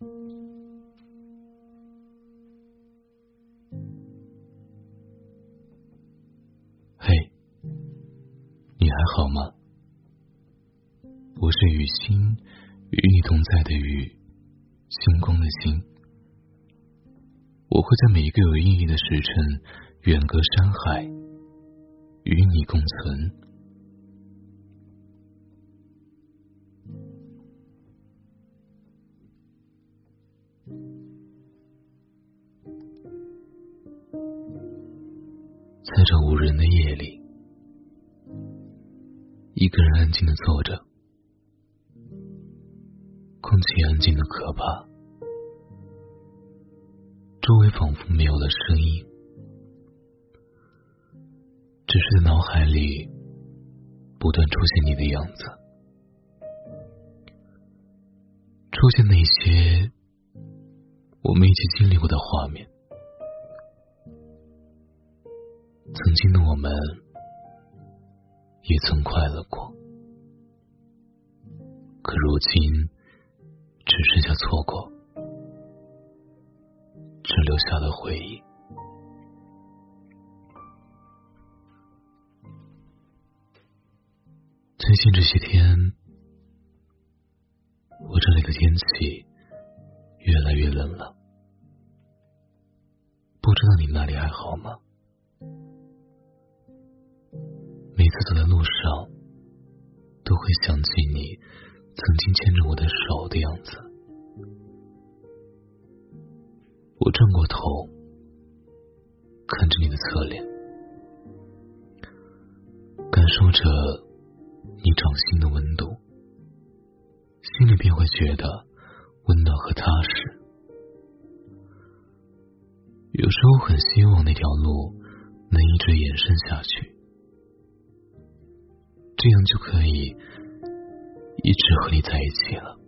嘿，你还好吗？我是雨欣，与你同在的雨，星光的星。我会在每一个有意义的时辰，远隔山海，与你共存。在这无人的夜里，一个人安静的坐着，空气安静的可怕，周围仿佛没有了声音，只是在脑海里不断出现你的样子，出现那些我们一起经历过的画面。曾经的我们，也曾快乐过，可如今只剩下错过，只留下了回忆。最近这些天，我这里的天气越来越冷了，不知道你那里还好吗？每次走在路上，都会想起你曾经牵着我的手的样子。我转过头，看着你的侧脸，感受着你掌心的温度，心里便会觉得温暖和踏实。有时候很希望那条路能一直延伸下去。这样就可以一直和你在一起了。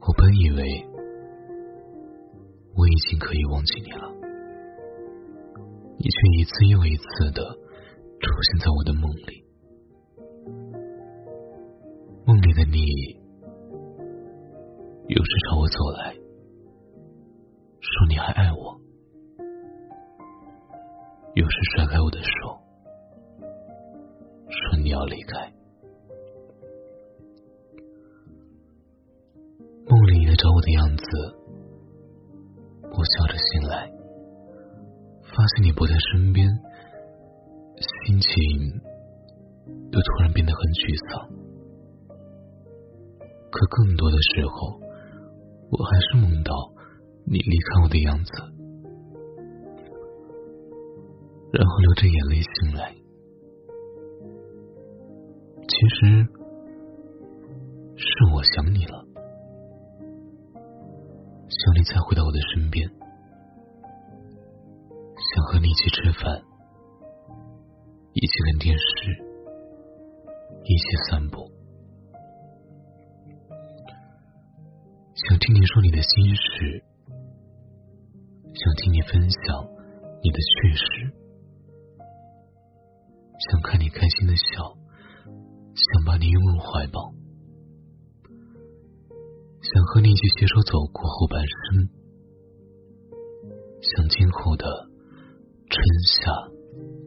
我本以为我已经可以忘记你了，你却一次又一次的出现在我的梦里。梦里的你，有时朝我走来，说你还爱我。说你要离开。梦里你来找我的样子，我笑着醒来，发现你不在身边，心情又突然变得很沮丧。可更多的时候，我还是梦到你离开我的样子。然后流着眼泪醒来，其实是我想你了，想你再回到我的身边，想和你一起吃饭，一起看电视，一起散步，想听你说你的心事，想听你分享你的趣事。想看你开心的笑，想把你拥入怀抱，想和你一起携手走过后半生，想今后的春夏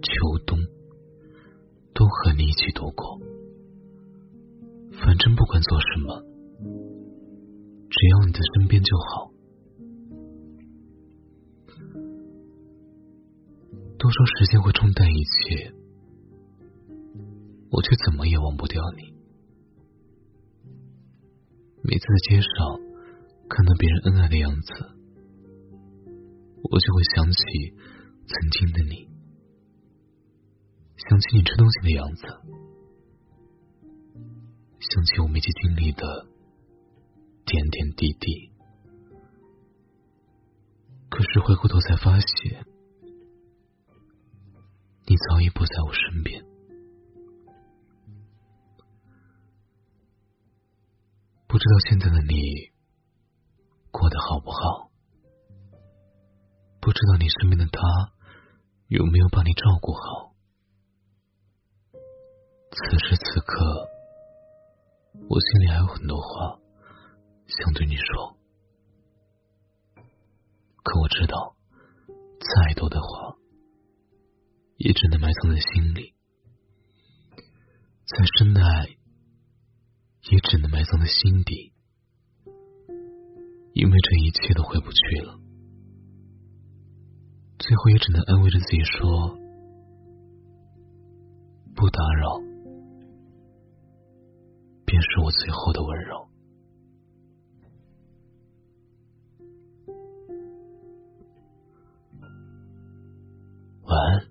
秋冬都和你一起度过。反正不管做什么，只要你在身边就好。都说时间会冲淡一切。我却怎么也忘不掉你。每次在街上看到别人恩爱的样子，我就会想起曾经的你，想起你吃东西的样子，想起我们一起经历的点点滴滴。可是回过头才发现，你早已不在我身边。不知道现在的你过得好不好？不知道你身边的他有没有把你照顾好？此时此刻，我心里还有很多话想对你说，可我知道，再多的话也只能埋藏在心里，再深的爱也只能埋藏在心底，因为这一切都回不去了。最后也只能安慰着自己说：“不打扰，便是我最后的温柔。”晚安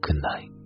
，Good night。